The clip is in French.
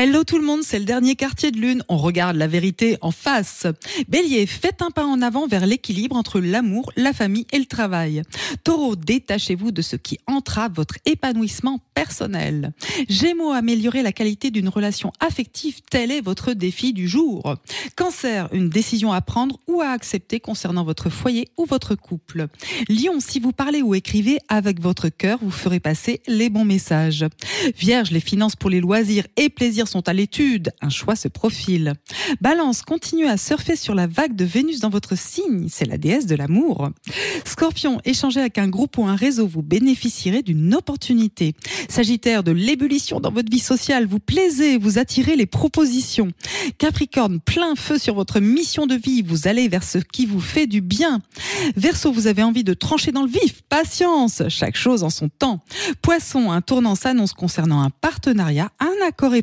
Hello tout le monde, c'est le dernier quartier de lune. On regarde la vérité en face. Bélier, faites un pas en avant vers l'équilibre entre l'amour, la famille et le travail. Taureau, détachez-vous de ce qui entrave votre épanouissement personnel. Gémeaux, améliorer la qualité d'une relation affective, tel est votre défi du jour. Cancer, une décision à prendre ou à accepter concernant votre foyer ou votre couple. Lion, si vous parlez ou écrivez avec votre cœur, vous ferez passer les bons messages. Vierge, les finances pour les loisirs et plaisirs sont à l'étude, un choix se profile. Balance, continuez à surfer sur la vague de Vénus dans votre signe, c'est la déesse de l'amour. Scorpion, échangez avec un groupe ou un réseau, vous bénéficierez d'une opportunité. Sagittaire, de l'ébullition dans votre vie sociale, vous plaisez, vous attirez les propositions. Capricorne, plein feu sur votre mission de vie, vous allez vers ce qui vous fait du bien. Verseau, vous avez envie de trancher dans le vif, patience, chaque chose en son temps. Poisson, un tournant s'annonce concernant un partenariat, un accord est